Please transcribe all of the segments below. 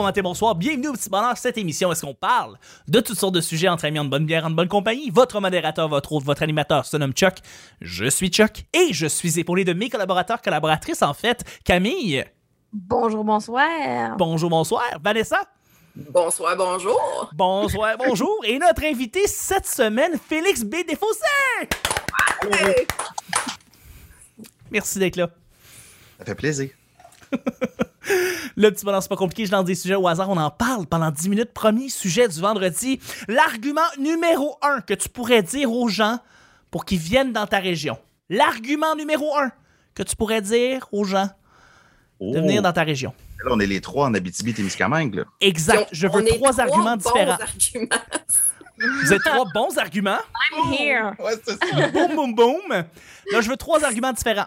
bon matin, bonsoir. Bienvenue au Petit Bonheur. Cette émission, est-ce qu'on parle de toutes sortes de sujets entre amis, en bonne bière, en bonne compagnie? Votre modérateur, votre hôte, votre animateur se nomme Chuck. Je suis Chuck et je suis épaulé de mes collaborateurs, collaboratrices en fait. Camille. Bonjour, bonsoir. Bonjour, bonsoir. Vanessa. Bonsoir, bonjour. Bonsoir, bonjour. Et notre invité cette semaine, Félix B. Desfossés. Merci d'être là. Ça fait plaisir. Le petit bonheur, c'est pas compliqué, je lance des sujets au hasard, on en parle pendant 10 minutes. Premier sujet du vendredi, l'argument numéro un que tu pourrais dire aux gens pour qu'ils viennent dans ta région. L'argument numéro un que tu pourrais dire aux gens de Oh. venir dans ta région. Là, on est les trois en Abitibi-Témiscamingue. là. Exact, je veux est trois arguments bons différents. arguments. Vous êtes trois bons arguments? I'm here. Ouais, c'est ça. boum, boum, boum. Là, je veux trois arguments différents.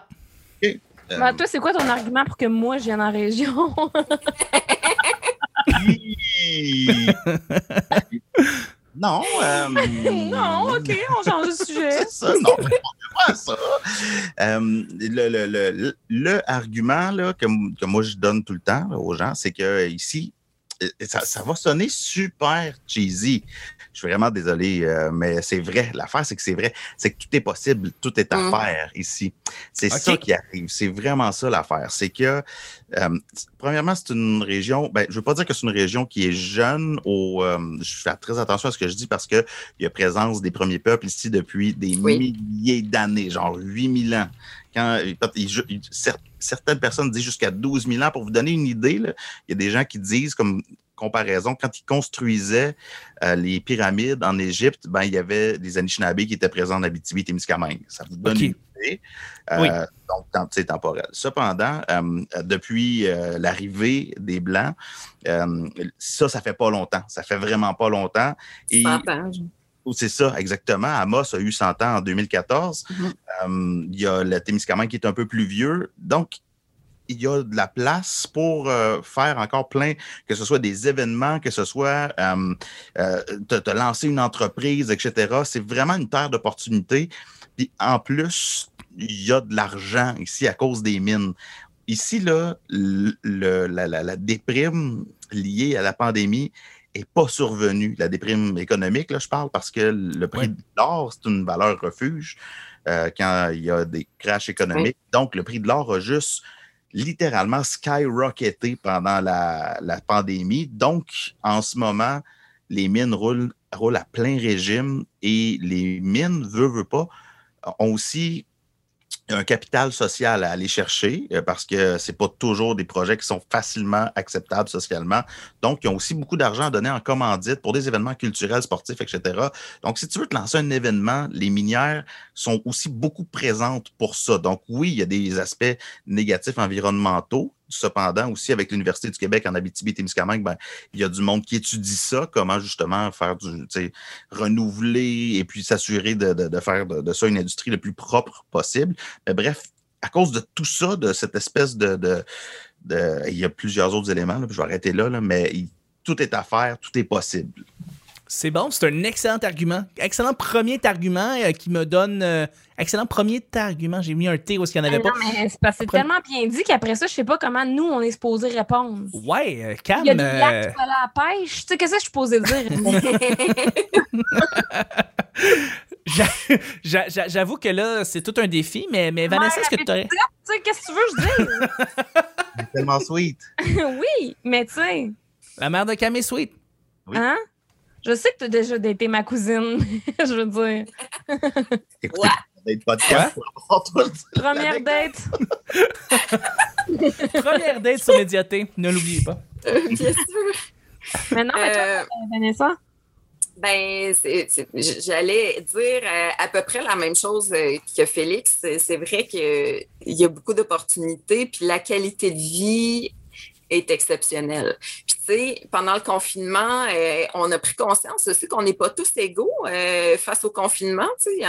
Bah, toi, c'est quoi ton argument pour que moi, je vienne en région? non. euh, non, OK, on change de sujet. C'est ça, non, pas ça. Euh, le, le, le, le argument là, que, que moi je donne tout le temps là, aux gens, c'est que ici, euh, ça, ça va sonner super cheesy. Je suis vraiment désolé, euh, mais c'est vrai. L'affaire, c'est que c'est vrai. C'est que tout est possible, tout est à Mm. faire ici. C'est ça qui arrive. C'est vraiment ça l'affaire. C'est que, euh, premièrement, c'est une région. Ben, je veux pas dire que c'est une région qui est jeune. Au, euh, je fais très attention à ce que je dis parce que il y a présence des premiers peuples ici depuis des Oui. milliers d'années, genre 8000 ans. Quand, il- il- cer- certaines personnes disent jusqu'à 12 000 ans. Pour vous donner une idée, là, il y a des gens qui disent, comme comparaison, quand ils construisaient euh, les pyramides en Égypte, ben, il y avait des Anishinaabe qui étaient présents en Abitibi-Témiscamingue. Ça vous donne une idée. Euh, Oui. Donc, c'est temporel. Cependant, euh, depuis euh, l'arrivée des Blancs, euh, ça, ça fait pas longtemps. Ça fait vraiment pas longtemps. Et 100 ans. c'est ça, exactement. Amos a eu 100 ans en 2014. Mhm. Euh, il y a le Témiscamingue qui est un peu plus vieux. Donc, il y a de la place pour euh, faire encore plein, que ce soit des événements, que ce soit euh, euh, te, te lancer une entreprise, etc. C'est vraiment une terre d'opportunités. Puis en plus, il y a de l'argent ici à cause des mines. Ici, là, le- la, la- la déprime liée à la pandémie n'est pas survenue. La déprime économique, là, je parle, parce que le prix de l'or, c'est une valeur refuge euh, quand il y a des crashs économiques. Donc, le prix de l'or a juste littéralement skyrocketé pendant la, pandémie. Donc, en ce moment, les mines roulent, roulent à plein régime et les mines, veut, veut pas, ont aussi un capital social à aller chercher euh, parce que c'est pas toujours des projets qui sont facilement acceptables socialement. Donc, ils ont aussi beaucoup d'argent à donner en commandite pour des événements culturels, sportifs, etc. Donc, si tu veux te lancer un événement, les minières sont aussi beaucoup présentes pour ça. Donc, oui, il y a des aspects négatifs environnementaux. Cependant, aussi avec l'Université du Québec en Abitibi-Témiscamingue, ben, il y a du monde qui étudie ça, comment justement faire du, renouveler et puis s'assurer de, faire de, ça une industrie le plus propre possible. Mais bref, à cause de tout ça, de cette espèce de. il y a plusieurs autres éléments, je vais arrêter là, mais tout est à faire, tout est possible. C'est bon, c'est un excellent argument. Excellent premier argument euh, qui me donne. euh, excellent premier argument. J'ai mis un T où il n'y en avait Ah pas. non, mais c'est parce que c'est Après- tellement bien dit qu'après ça, je sais pas comment nous, on est supposé répondre. Ouais, euh, Cam. Il y a des euh, lacs qui aller à la pêche. Tu sais, qu'est-ce que je suis supposée dire? j'a- j'a- j'a- J'avoue que là, c'est tout un défi, mais, mais Vanessa, est-ce que tu aurais. tu sais, qu'est-ce que tu veux que je dise? Tellement sweet. oui, mais tu sais, La mère de Cam est sweet. Oui. hein? Je sais que tu as déjà daté ma cousine, je veux dire. Écoutez, podcast Première date. Première date sur Médiaté, ne l'oubliez pas. Bien sûr. Mais non, mais toi, Euh, Vanessa, Ben, j'allais dire euh, à peu près la même chose euh, que Félix. C'est c'est vrai qu'il y a beaucoup d'opportunités, puis la qualité de vie est exceptionnelle. Puis, tu sais, pendant le confinement, euh, on a pris conscience aussi qu'on n'est pas tous égaux euh, face au confinement. Tu sais,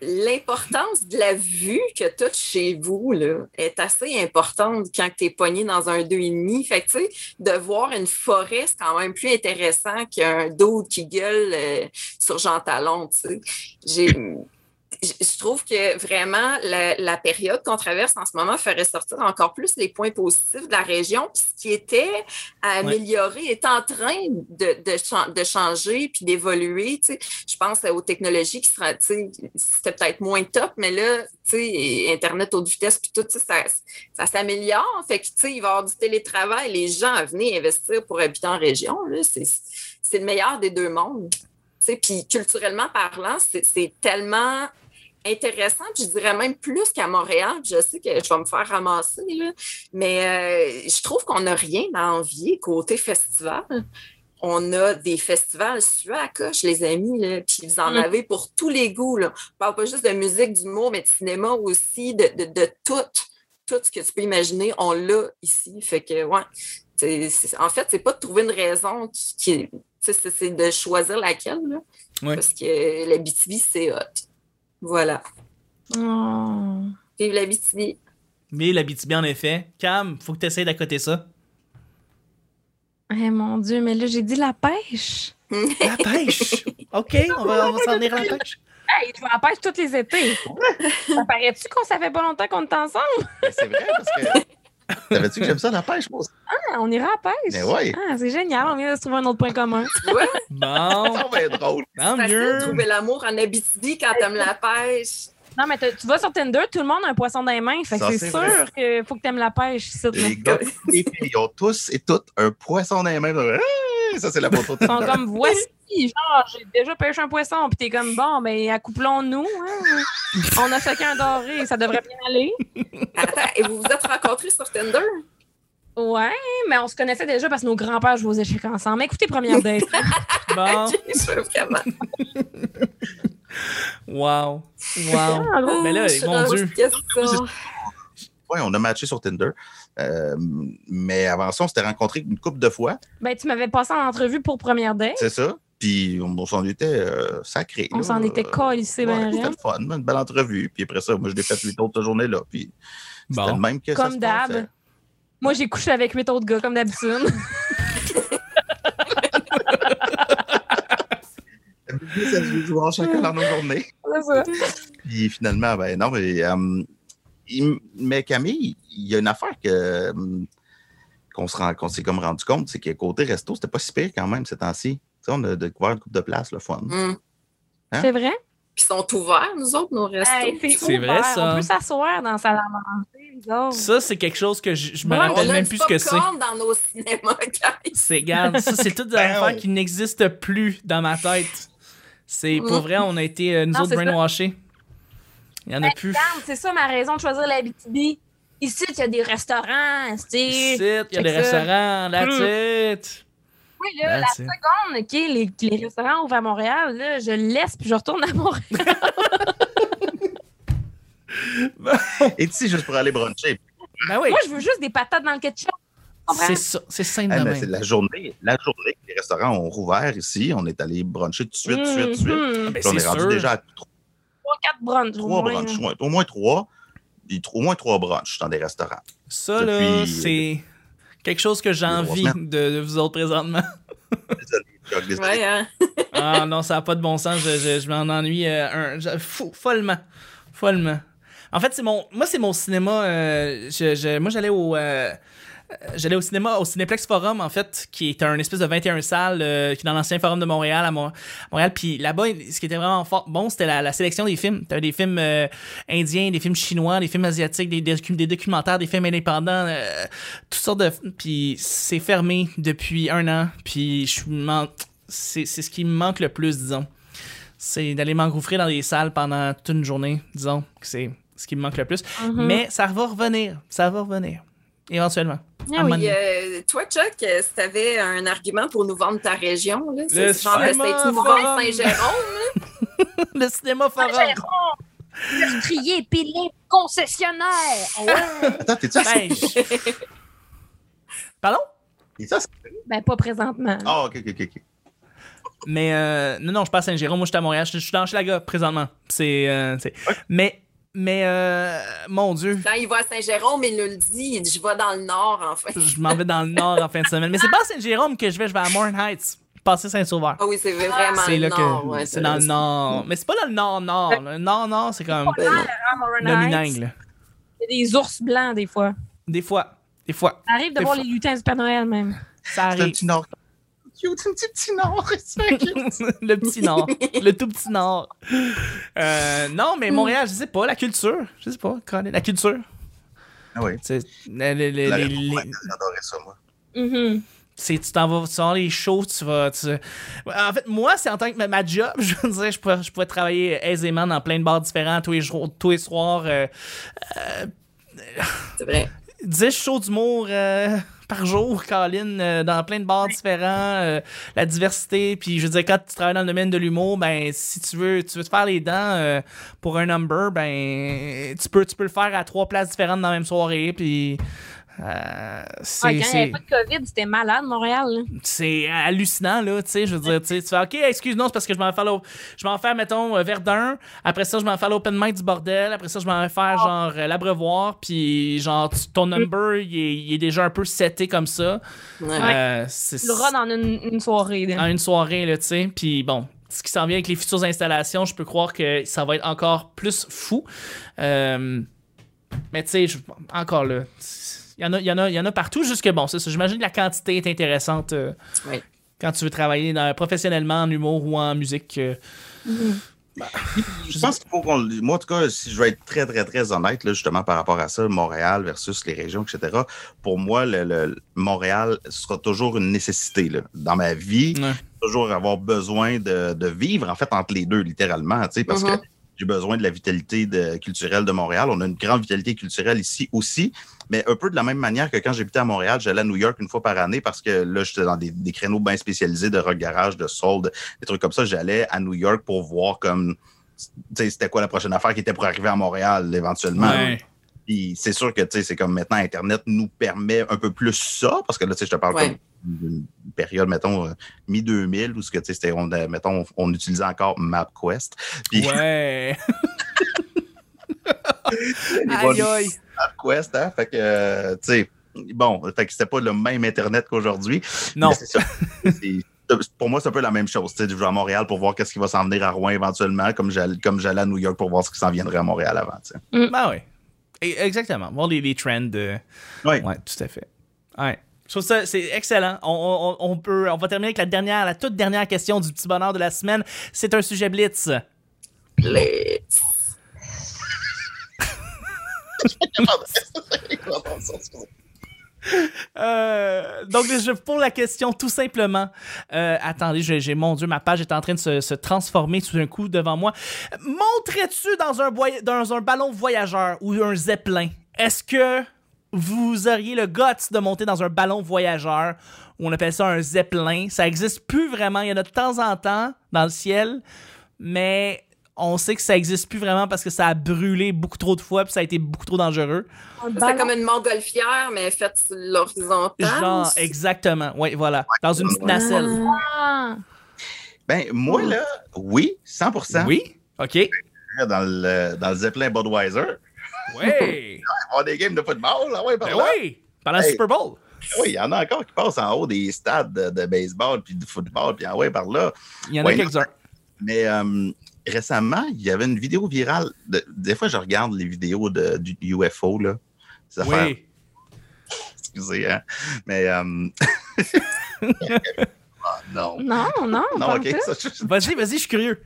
l'importance de la vue que tu as chez vous là, est assez importante quand tu es pogné dans un 2,5. Fait que, de voir une forêt, c'est quand même plus intéressant qu'un dos qui gueule euh, sur Jean Talon. J'ai... je trouve que vraiment la, la période qu'on traverse en ce moment ferait sortir encore plus les points positifs de la région. Puis ce qui était Ouais. améliorer est en train de, de, chan- de changer puis d'évoluer. tu sais. Je pense aux technologies qui sera, tu sais, c'était peut-être moins top, mais là, tu sais, Internet haute vitesse puis tout, ça, ça s'améliore. Fait que, tu sais, il va y avoir du télétravail. Les gens venez investir pour habiter en région. là. C'est le meilleur des deux mondes. Puis culturellement parlant, c'est tellement intéressant, puis je dirais même plus qu'à Montréal. puis Je sais que je vais me faire ramasser, là, mais euh, je trouve qu'on n'a rien à envier côté festival. On a des festivals sués à coche, les amis, là, puis vous en Mm. avez pour tous les goûts. Là. On parle pas juste de musique, d'humour, mais de cinéma aussi, de, de, de tout. Tout ce que tu peux imaginer, on l'a ici. Fait que, ouais. c'est- c'est- en fait, c'est pas de trouver une raison qui, c'est c'est de choisir laquelle. Là, Ouais. Parce que la BTB, c'est hot. Voilà. Oh. Vive la BTB. Mais la BTB, en effet. Cam, faut que tu essaies d'accoter ça. Eh mon Dieu, mais là, j'ai dit la pêche. La pêche? OK, on va, on va s'en venir à la pêche. Hey, je vais à la pêche tous les étés. Ça paraît-tu qu'on savait pas longtemps qu'on était ensemble? Mais C'est vrai, parce que. Savais-tu que j'aime ça, la pêche, moi aussi? Ah, on ira à la pêche. Mais ouais. Ah, c'est génial, on vient de se trouver un autre point commun. Tu vois, Bon, Ça va être drôle. tant c'est facile de mieux. trouver l'amour en Abitibi quand t'aimes la pêche. Non, mais tu vas sur Tinder, tout le monde a un poisson dans les mains. Fait que Ça, c'est c'est sûr qu'il faut que t'aimes la pêche. Les gars, les filles, ils ont tous et toutes un poisson dans les mains. Ah, Ça, c'est la photo. Ils sont comme, voici, genre, j'ai déjà pêché un poisson. Puis t'es comme, bon, ben, accouplons-nous. hein. On a chacun un doré, ça devrait bien aller. Attends, et vous vous êtes rencontrés sur Tinder? Ouais, mais on se connaissait déjà parce que nos grands-pères jouaient aux échecs ensemble. Mais écoutez, première date. Bon, Ok, je veux vraiment. wow. Wow. Ah. Mais là, mon Dieu. Oui, on a matché sur Tinder. Euh, mais avant ça, on s'était rencontrés une couple de fois. Ben, tu m'avais passé en entrevue pour première date. C'est ça. Puis on, on s'en était euh, sacré. On s'en était calissé, ben, C'était rien. le fun, une belle entrevue. Puis après ça, moi, je l'ai fait huit autres journées-là. Puis c'était Bon. le même que ça Comme se d'hab. Moi, j'ai couché avec huit autres gars, comme d'habitude. Le business as usual, chacun dans nos journées. C'est ça. Puis finalement, ben non, mais, euh, il- mais Camille, il y a une affaire que euh, qu'on se rend- qu'on s'est comme rendu compte, c'est que côté resto, c'était pas si pire quand même ces temps-ci. Tu sais, on a découvert une coupe de place, le fun. Hum. Hein? C'est vrai? Puis ils sont ouverts, nous autres, nos restos. Hey, C'est ouvert. vrai, ça. On peut s'asseoir dans la salle à manger, nous autres. Ça, c'est quelque chose que je, je me Ouais, rappelle même plus ce que c'est. dans nos cinémas, guys. C'est, regarde, ça, c'est toutes des Ben affaires qui n'existent plus dans ma tête. C'est, pour Mm. vrai, on a été, euh, nous Non, autres, ça. Il y en a plus. C'est ça ma raison de choisir la BTB. Ici, il y a des restaurants, tu sais. Ici, il y a des ça. restaurants, that's it. Oui, là, la seconde, OK, les, les restaurants ouvrent à Montréal, là, je le laisse puis je retourne à Montréal. Et ici, juste pour aller bruncher. Ben oui, Moi, je veux juste des patates dans le ketchup. c'est ça, c'est simple Ah, de même. c'est la journée, la journée que les restaurants ont rouvert ici, on est allé bruncher tout de suite, tout de suite, tout de suite. Ben, Puis on est rendu sûr. déjà à trois, Trois, quatre brunchs. au trois moins, brunchs, au moins trois. Au moins trois brunchs dans des restaurants. Ça, là, Depuis- c'est quelque chose que j'ai trois envie de, de vous autres présentement. Désolé, Chuck, désolé. Ouais, hein? Ah non, ça n'a pas de bon sens. Je, je- je m'en ennuie euh, un, je- fou- follement. Follement. En fait, c'est mon, moi, c'est mon cinéma. euh, je- je- moi, j'allais au. euh, euh, J'allais au cinéma, au Cinéplex Forum, en fait, qui est un espèce de 21 salles, euh, qui est dans l'ancien Forum de Montréal, à Mon- Montréal. Puis là-bas, ce qui était vraiment fort, bon, c'était la, la sélection des films. T'avais des films euh, indiens, des films chinois, des films asiatiques, des, des documentaires, des films indépendants, euh, toutes sortes de. Puis c'est fermé depuis un an. Puis je c'est ce qui me manque le plus, disons. C'est d'aller m'engouffrer dans des salles pendant toute une journée, disons. C'est ce qui me manque le plus. Mhm. Mais ça va revenir. Ça va revenir. Éventuellement. Ah oui. Euh, toi, Chuck, euh, si tu avais un argument pour nous vendre ta région, c'est genre cinéma d'essayer de Saint-Jérôme. Le cinéma forum. Meurtrier, pilé, concessionnaire. Ouais. Attends, t'es-tu Ben, je- Pardon? Ben, pas présentement. Ah, ok, ok, ok. ok. Mais euh, non, non, je passe à Saint-Jérôme. Moi, je suis à Montréal. Je, je suis dans Schlaga présentement. C'est. euh, c'est- Mais, mais euh, mon Dieu, Quand il va à Saint-Jérôme, il nous le dit, il dit Je vais dans le nord, enfin. je m'en vais dans le nord en fin de semaine. Mais c'est pas à Saint-Jérôme que je vais. Je vais à Morn Heights. passer Saint-Sauveur. Ah oui, c'est vraiment C'est là le nord. que. ouais, c'est dans le nord. Mais c'est pas dans le nord-nord. Le nord-nord, c'est comme non. À Morin le Heights, Minang, là. Il y a des ours blancs, des fois. Des fois. Des fois. Ça arrive de Des voir fois. les lutins du Père Noël, même. Ça C'est un arrive. petit nord. Cute, un petit petit nord. c'est cute. le petit nord. Le tout petit nord. Euh, non, mais Montréal, je sais pas. La culture. Je sais pas. Colin, La culture. Ah oui. C'est. les- les- les- La- les- J'adorais ça, moi. Mhm. c'est tu t'en vas tu vas les shows tu vas tu- en fait moi c'est en tant que ma, ma job je veux dire je pouvais, je pouvais travailler aisément dans plein de bars différents tous les jours tous les soirs euh, C'est vrai. 10 shows d'humour euh, par jour Colin euh, dans plein de bars différents euh, la diversité. Puis je veux dire quand tu travailles dans le domaine de l'humour ben si tu veux tu veux te faire les dents euh, pour un number ben tu peux tu peux le faire à trois places différentes dans la même soirée puis euh, c'est Ouais, quand il n'y avait pas de COVID, c'était malade, Montréal. là. c'est hallucinant là tu sais je veux dire tu sais, tu fais ok excuse moi c'est parce que je m'en vais faire je m'en faire mettons euh, Verdun après ça je m'en vais faire l'open mic du bordel après ça je m'en vais faire genre euh, l'abreuvoir puis genre ton number il est, il est déjà un peu seté comme ça Ouais. Euh, c'est Tu le run en une, une soirée. là. en une soirée là tu sais puis bon ce qui s'en vient avec les futures installations je peux croire que ça va être encore plus fou Euh, mais tu sais je- encore là il y en a il y en a il y en a partout juste que bon c'est ça j'imagine que la quantité est intéressante euh, Oui. quand tu veux travailler dans- professionnellement en humour ou en musique. euh, Je pense qu'il faut qu'on. le- Moi, en tout cas, si je vais être très, très, très honnête, là, justement, par rapport à ça, Montréal versus les régions, etc., pour moi, le, le- Montréal sera toujours une nécessité. là. Dans ma vie, Ouais. toujours avoir besoin de, de vivre, en fait, entre les deux, littéralement, tu sais, parce que j'ai besoin de la vitalité culturelle de Montréal. On a une grande vitalité culturelle ici aussi, mais un peu de la même manière que quand j'habitais à Montréal, j'allais à New York une fois par année parce que là, j'étais dans des, créneaux bien spécialisés de rock garage, de soul, de- des trucs comme ça. J'allais à New York pour voir comme, c'était quoi la prochaine affaire qui était pour arriver à Montréal éventuellement. Puis c'est sûr que, tu sais, c'est comme maintenant, Internet nous permet un peu plus ça, parce que là, tu sais, je te parle Ouais. comme d'une période, mettons, euh, mi-2000, où ce que, tu sais, c'était, on, euh, mettons, on utilisait encore MapQuest. Puis Ouais. aïe, aïe. MapQuest, hein, fait que, euh, tu sais, bon, fait que c'était pas le même Internet qu'aujourd'hui. Non. Mais c'est ça. Pour moi, c'est un peu la même chose. Tu sais, je vais à Montréal pour voir qu'est-ce qui va s'en venir à Rouen éventuellement, comme j'allais, comme j'allais à New York pour voir ce qui s'en viendrait à Montréal avant. tu sais. Ben ouais. Et- Exactement. Voir les, les trends. euh, Oui. Ouais, tout à fait. Ouais. Je trouve ça, c'est excellent. On, on- on peut, on va terminer avec la dernière, la toute dernière question du petit bonheur de la semaine. C'est un sujet blitz. Blitz. Euh, donc, je pose la question tout simplement. Euh, attendez, j'ai, mon Dieu, ma page est en train de se, transformer tout d'un coup devant moi. Monterais-tu dans un, voy- dans un ballon voyageur ou un zeppelin? Est-ce que vous auriez le guts de monter dans un ballon voyageur ou on appelle ça un zeppelin? Ça existe plus vraiment. Il y en a de temps en temps dans le ciel, mais on sait que ça existe plus vraiment parce que ça a brûlé beaucoup trop de fois puis ça a été beaucoup trop dangereux. C'est comme une montgolfière, mais faite sur l'horizontale. Genre, exactement. Oui, voilà. Dans une petite nacelle. Ah. Ben, moi, là, oui, 100% Oui? OK. dans le, dans le Zeppelin Budweiser. Oui! On a des games de football, là, ouais, par ben là. oui! Pendant le Hey. Super Bowl. Oui, il y en a encore qui passent en haut des stades de, de baseball puis de football, puis en ouais, par là. Il y en a Ouais, quelques-uns. Mais euh, récemment, il y avait une vidéo virale. de- des fois, je regarde les vidéos de, du UFO, là. Ces affaires, Oui. excusez, hein. Mais. euh, ah, non. Non, non, Non, je- Vas-y, vas-y, je suis curieux.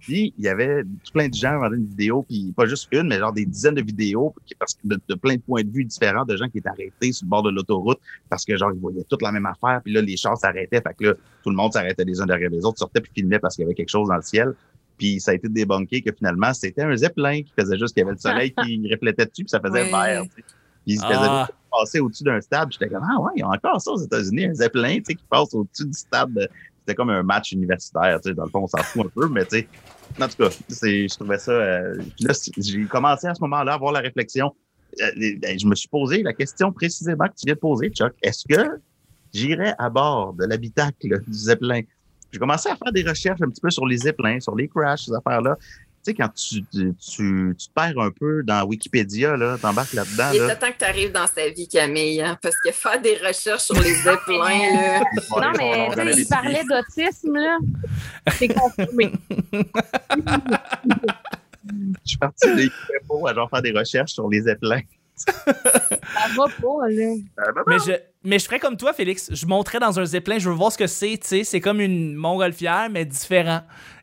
Puis, il y avait tout plein de gens qui regardaient une vidéo, puis pas juste une, mais genre des dizaines de vidéos, parce que de, de plein de points de vue différents, de gens qui étaient arrêtés sur le bord de l'autoroute, parce que genre, ils voyaient toute la même affaire, puis là, les chars s'arrêtaient, fait que là, tout le monde s'arrêtait les uns derrière les autres, sortait puis filmait parce qu'il y avait quelque chose dans le ciel. Puis ça a été débunké que finalement, c'était un zeppelin qui faisait juste qu'il y avait le soleil qui reflétait dessus, puis ça faisait Ouais. vert. tu sais. Puis il se faisait Ah. passer au-dessus d'un stade. J'étais comme, ah ouais, il y a encore ça aux États-Unis, un zeppelin, tu sais, qui passe au-dessus du stade. de- C'était comme un match universitaire, tu sais, dans le fond, on s'en fout un peu, mais tu sais, en tout cas, c'est, je trouvais ça. euh, là, j'ai commencé à ce moment-là à avoir la réflexion. Euh, ben, je me suis posé la question précisément que tu viens de poser, Chuck. Est-ce que j'irais à bord de l'habitacle du Zeppelin? J'ai commencé à faire des recherches un petit peu sur les Zeppelins, sur les crashs, ces affaires-là. sais, quand tu, tu, tu, tu te perds un peu dans Wikipédia, là, t'embarques là-dedans. Il Là. est temps que tu arrives dans sa vie, Camille, hein, parce que faire des recherches sur les zeppelins, là, Non, mais tu sais, il parlait d'autisme, là. C'est confirmé. Je suis parti de à genre faire des recherches sur les zeppelins. Ça va pas, là. Euh, ben, Mais je, mais je ferais comme toi, Félix. Je monterais dans un zeppelin, je veux voir ce que c'est. Tu sais, c'est comme une montgolfière, mais différent.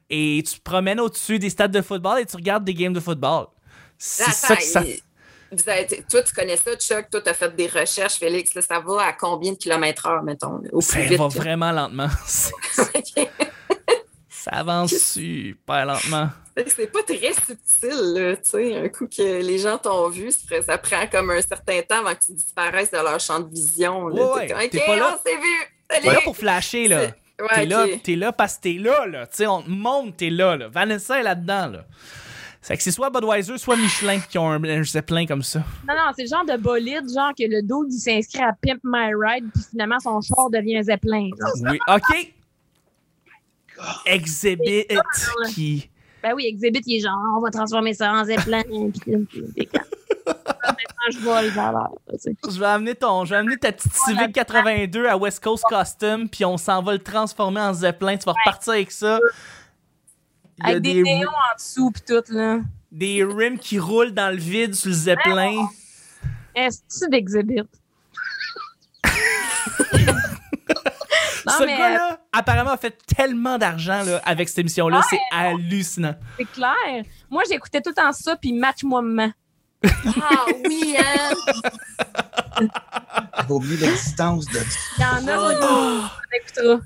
Et tu te promènes au-dessus des stades de football et tu regardes des games de football. C'est ça que ça. avez- toi, tu connais ça, Chuck? Toi, tu as fait des recherches, Félix. Là, ça va à combien de kilomètres heure, mettons? Ça vite. va là? vraiment lentement. Ça avance super lentement. C'est pas très subtil, là, tu sais. Un coup que les gens t'ont vu, ça prend comme un certain temps avant que tu disparaisses de leur champ de vision. Là. Ouais, comme, OK, pas là. on s'est vu. T'es là pour flasher, là. Ouais, T'es là, t'es là parce que t'es là, là. Tu sais, on te montre, t'es là, là. Vanessa est là-dedans, là. C'est que c'est soit Budweiser, soit Michelin qui ont un, un zeppelin comme ça. Non, non, c'est le genre de bolide, genre que le dos, il s'inscrit à Pimp My Ride, puis finalement, son char devient un zeppelin. genre. Oui, OK. Exhibit qui... Ben oui, Exhibit, il est genre, on va transformer ça en zeppelin. je vais amener ton, je vais amener ta petite Civic 82 à West Coast Custom, puis on s'en va le transformer en zeppelin. Tu vas repartir avec ça. Il y a Avec des, des, néons en dessous, puis tout, là. des rims qui roulent dans le vide sur le zeppelin. Est-ce d'Exhibit? Ce mais- gars-là, apparemment, a fait tellement d'argent là, avec cette émission-là. C'est hallucinant. C'est clair. Moi, j'écoutais tout le temps ça, puis Match-moi maman. Ah oui, hein? J'avais oublié l'existence de Il y en a, Oh. on.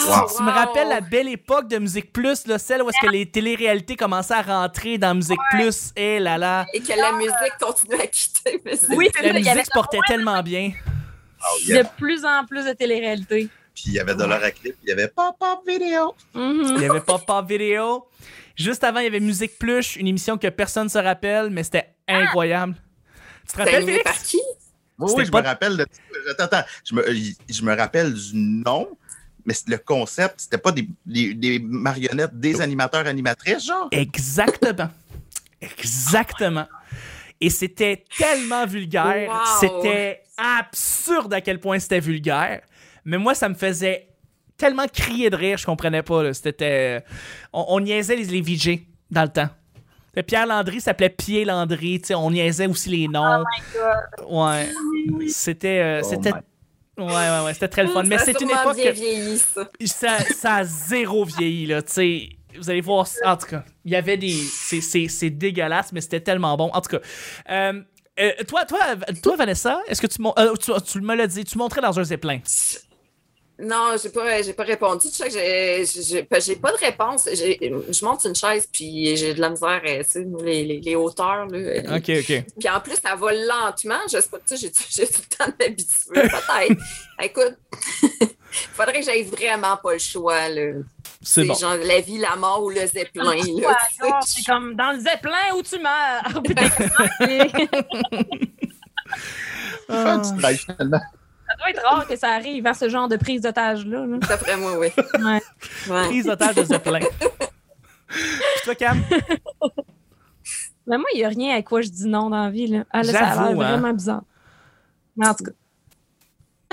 Ah, Tu me wow. rappelles la belle époque de Musique Plus, là, celle où est-ce que les téléréalités commençaient à rentrer dans Musique Plus? Et là là, Et que la musique continue à quitter. c'est- Oui, la musique se portait tellement bien. de plus en plus de télé-réalité. Puis il y avait Dollar à clip, il y avait Pop-Up Vidéo. Mhm. Il y avait pas Pop Vidéo. Juste avant, il y avait Musique Plus, une émission que personne ne se rappelle, mais c'était incroyable. Tu te rappelles, Félix? par qui? Oui, oui, je pas- me rappelle de. Attends, attends. Je me, je me rappelle du nom, mais le concept, c'était pas des, des, des marionnettes, des animateurs, animatrices, genre? Exactement. Exactement. Et c'était tellement vulgaire. Wow. C'était absurde à quel point c'était vulgaire. Mais moi, ça me faisait tellement crier de rire, je comprenais pas. là. C'était. On, on niaisait les, les VJ dans le temps. Pierre Landry s'appelait Pierre Landry. tu sais, On niaisait aussi les noms. Ouais. C'était. euh, Oh c'était. my- Ouais, ouais, ouais. C'était très le fun. Mais c'est une époque. bien que- vieilli, ça. ça, ça a zéro vieilli, là. Tu sais, vous allez voir. En tout cas, il y avait des. C'est, c'est, c'est dégueulasse, mais c'était tellement bon. En tout cas. Euh, euh, toi, toi, toi, Vanessa, est-ce que tu, euh, tu, tu me l'as dit, tu montrais dans un zeppelin. Non, j'ai pas, j'ai pas répondu. Tu sais que j'ai, pas de réponse. J'ai- je monte une chaise, puis j'ai de la misère, euh, tu sais, les, les, les hauteurs. Là, Ok, ok. Puis en plus, ça va lentement. Je sais pas, tu sais, j'ai, tout le temps de m'habituer, peut-être. Écoute, faudrait que j'aille vraiment pas le choix. Là. C'est bon. genre la vie, la mort ou le zeppelin. C'est comme dans le zeppelin où tu meurs. Putain, Faire un petit drive, finalement. Ça doit être rare que ça arrive à ce genre de prise d'otage-là. là. D'après moi, oui. Ouais. Ouais. Prise d'otage de zeppelin. Puis toi, Cam? Mais moi, il n'y a rien à quoi je dis non dans la vie. Là. Ah, là, ça a l'air hein. vraiment bizarre. Mais en tout cas,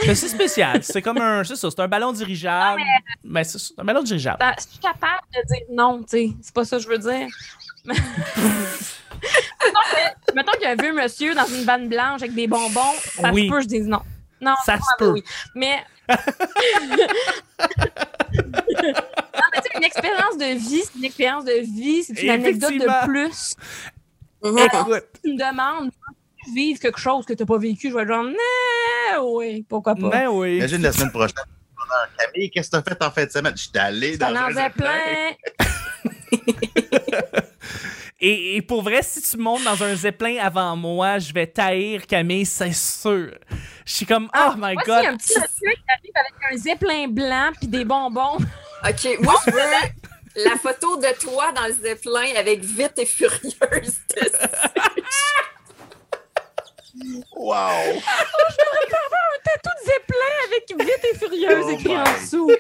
Mais c'est spécial. C'est comme un. C'est ça, c'est un ballon dirigeable. Mais c'est c'est un ballon dirigeable. ça- je suis capable de dire non, tu sais. C'est pas ça que je veux dire. Mais- mettons qu'il y a un vieux monsieur dans une vanne blanche avec des bonbons, ça Oui. se peut, je dis non. Non, Ça se peut. oui. Mais. non, mais tu sais, une expérience de vie, c'est une expérience de vie, c'est une anecdote de plus. Mhm. Écoute. Tu me demandes de vivre quelque chose que tu n'as pas vécu, je vais être genre, non, oui, pourquoi pas. Ben oui. Imagine la semaine prochaine. Camille, qu'est-ce que t'as fait en fin de semaine? J'étais allé dans un en faisais zeppelin. plein. Et, et pour vrai, si tu montes dans un zeppelin avant moi, je vais taïr Camille, c'est sûr. Je suis comme, ah, oh my god. C'est un petit monsieur qui arrive avec un zeppelin blanc puis des bonbons. OK, moi, la photo de toi dans le zeppelin avec Vite et Furieuse. Wow! Oh, je un tatou de zeppelin avec Vite et Furieuse oh écrit en dessous.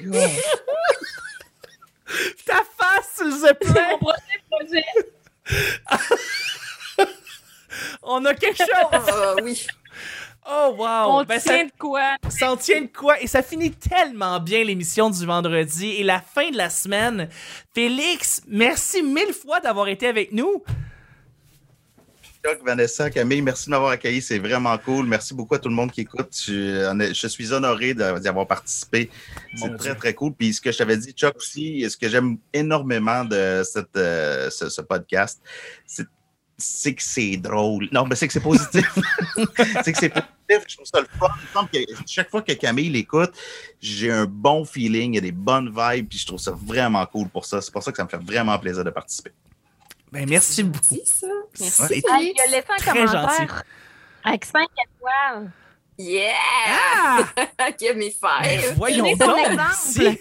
Ta face sur le zeppelin! mon prochain projet. On a quelque chose! Ah, oui. Oh, wow! On Ben, ça- tient de quoi? Ça en tient de quoi? Et ça finit tellement bien l'émission du vendredi et la fin de la semaine. Félix, merci mille fois d'avoir été avec nous. Chuck, Vanessa, Camille, merci de m'avoir accueilli. C'est vraiment cool. Merci beaucoup à tout le monde qui écoute. Je, je suis honoré d'y avoir participé. C'est très, Dieu. très cool. Puis ce que je t'avais dit, Chuck, aussi, et ce que j'aime énormément de cette, euh, ce, ce podcast, c'est c'est que c'est drôle. Non, mais c'est que c'est positif. c'est que c'est positif. Je trouve ça le fun. Il me semble que chaque fois que Camille l'écoute, j'ai un bon feeling, il y a des bonnes vibes, puis je trouve ça vraiment cool pour ça. C'est pour ça que ça me fait vraiment plaisir de participer. Ben, merci beaucoup. Merci, ça. Merci. Ouais. Ah, il a laissé un Très commentaire gentil. avec 5 étoiles. Yeah! Ah! Give me Ben, five. voyons Donnez son donc.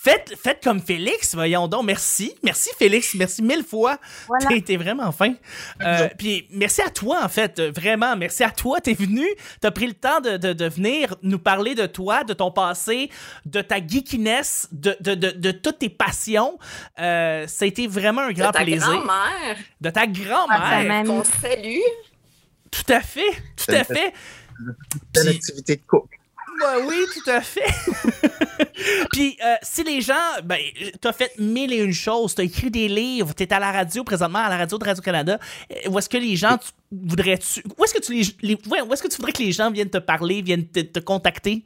Faites, faites comme Félix, voyons donc. Merci. Merci, Félix. Merci mille fois. Voilà. T'es t'es vraiment fin. Euh, Puis merci à toi, en fait. Vraiment, merci à toi. T'es venu. T'as pris le temps de, de, de venir nous parler de toi, de ton passé, de ta geekiness, de, de, de, de toutes tes passions. Euh, ça a été vraiment un grand ta plaisir. grand-mère De ta Ah, ça grand-mère. m'a- qu'on salue. Tout à fait. Tout à fait. Belle activité de couple. Ouais, oui, tout à fait. Puis, euh, si les gens, ben, t'as fait mille et une choses, t'as écrit des livres, t'es à la radio présentement, à la radio de Radio-Canada, euh, où est-ce que les gens tu- voudrais-tu, où est-ce que tu les, les- ouais, où est-ce que tu voudrais que les gens viennent te parler, viennent te, te contacter?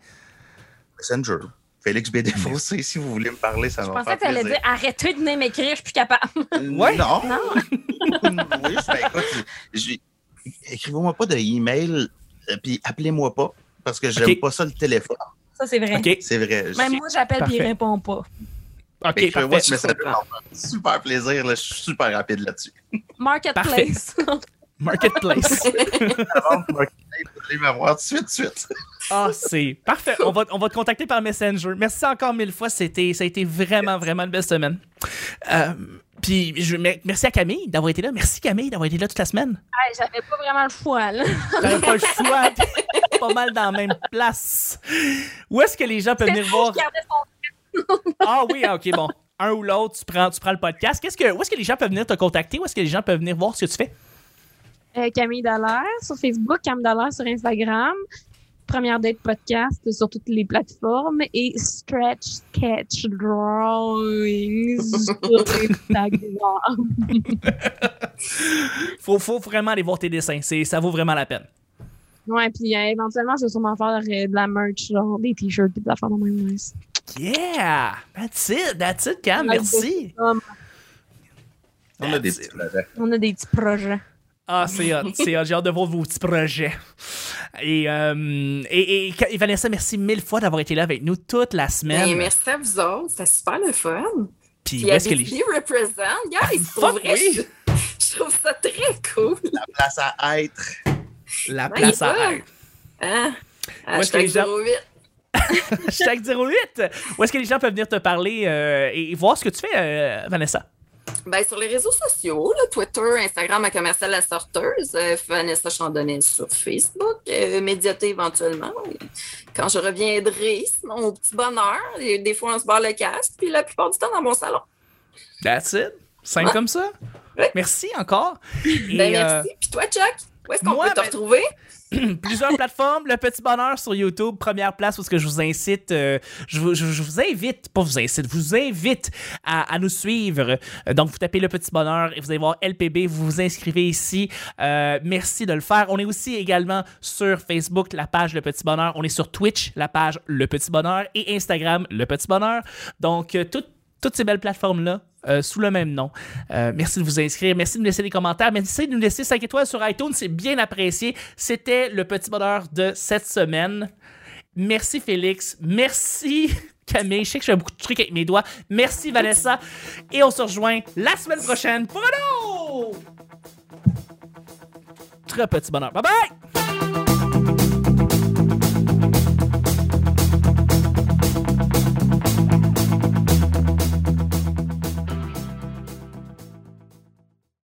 Messenger. Félix B. Défossé, si vous voulez me parler, ça Je va me pensais faire que tu allais plaisir. dire arrêtez de venir m'écrire, je suis plus capable. Ouais. Non. Non. oui, ben, écoute, écrivez-moi pas de email, euh, puis appelez-moi pas, parce que j'aime Ok. pas ça le téléphone. Ça, c'est vrai. OK. C'est vrai. Même moi, j'appelle puis il répond pas. OK, Mais parfait. ça me faire super plaisir. là, je suis super rapide là-dessus. Marketplace. Marketplace. Allez m'avoir tout de suite, tout de suite. Ah, c'est parfait. On va, on va te contacter par Messenger. Merci encore mille fois. C'était, ça a été vraiment, vraiment une belle semaine. Euh, puis, je, mer- merci à Camille d'avoir été là. Merci Camille d'avoir été là toute la semaine. Hey, J'avais pas vraiment le choix, là. T'avais pas le choix. pas mal dans la même place. Où est-ce que les gens peuvent venir voir? Ah oui, ah, ok, bon. Un ou l'autre, tu prends, tu prends le podcast. Qu'est-ce que, où est-ce que les gens peuvent venir te contacter? Où est-ce que les gens peuvent venir voir ce que tu fais? Euh, Camille Dallaire sur Facebook, Cam Dallaire sur Instagram, Première Date Podcast sur toutes les plateformes et Stretch Sketch Drawings sur Instagram. Faut, faut vraiment aller voir tes dessins. C'est, ça vaut vraiment la peine. Ouais, puis euh, éventuellement, je vais sûrement faire euh, de la merch, genre des t-shirts et des affaires de même nice. Yeah! That's it, that's it, Cam. Merci. On a des petits it. projets. On a des petits projets. Ah, c'est hot, c'est hot. J'ai hâte de voir vos petits projets. Et, euh, et, et- et Vanessa, merci mille fois d'avoir été là avec nous toute la semaine. Ben, merci à vous autres. C'était super le fun. Puis Puis où est-ce que les... Represent. Guys, pour fuck vrai, oui. je, je trouve ça très cool. La place à être. La Ben, place à être. Hein? Hashtag gens- 08. Hashtag 08. Où est-ce que les gens peuvent venir te parler euh, et voir ce que tu fais, euh, Vanessa? Ben, sur les réseaux sociaux, là, Twitter, Instagram à commercial la sorteuse, euh, Vanessa Chandonnet sur Facebook, euh, médiaté éventuellement. Quand je reviendrai, c'est mon petit bonheur. Et des fois, on se barre le casque, puis la plupart du temps, dans mon salon. That's it. Simple Ouais. comme ça. Ouais. Merci encore. Et, Ben, euh, merci. Puis toi, Chuck, où est-ce qu'on peut te ben- retrouver? plusieurs plateformes. Le Petit Bonheur sur YouTube, première place parce que je vous incite, euh, je, vous- je- je vous invite, pas vous incite, je vous invite à, à nous suivre. Euh, donc, vous tapez Le Petit Bonheur et vous allez voir LPB, vous vous inscrivez ici. Euh, merci de le faire. On est aussi également sur Facebook, la page Le Petit Bonheur. On est sur Twitch, la page Le Petit Bonheur et Instagram, Le Petit Bonheur. Donc, euh, tout- toutes ces belles plateformes-là, euh, sous le même nom. Euh, merci de vous inscrire. Merci de nous laisser des commentaires. Merci de nous laisser 5 étoiles sur iTunes. C'est bien apprécié. C'était le petit bonheur de cette semaine. Merci Félix. Merci Camille. Je sais que je fais beaucoup de trucs avec mes doigts. Merci Vanessa. Et on se rejoint la semaine prochaine pour un autre très petit bonheur. Bye bye!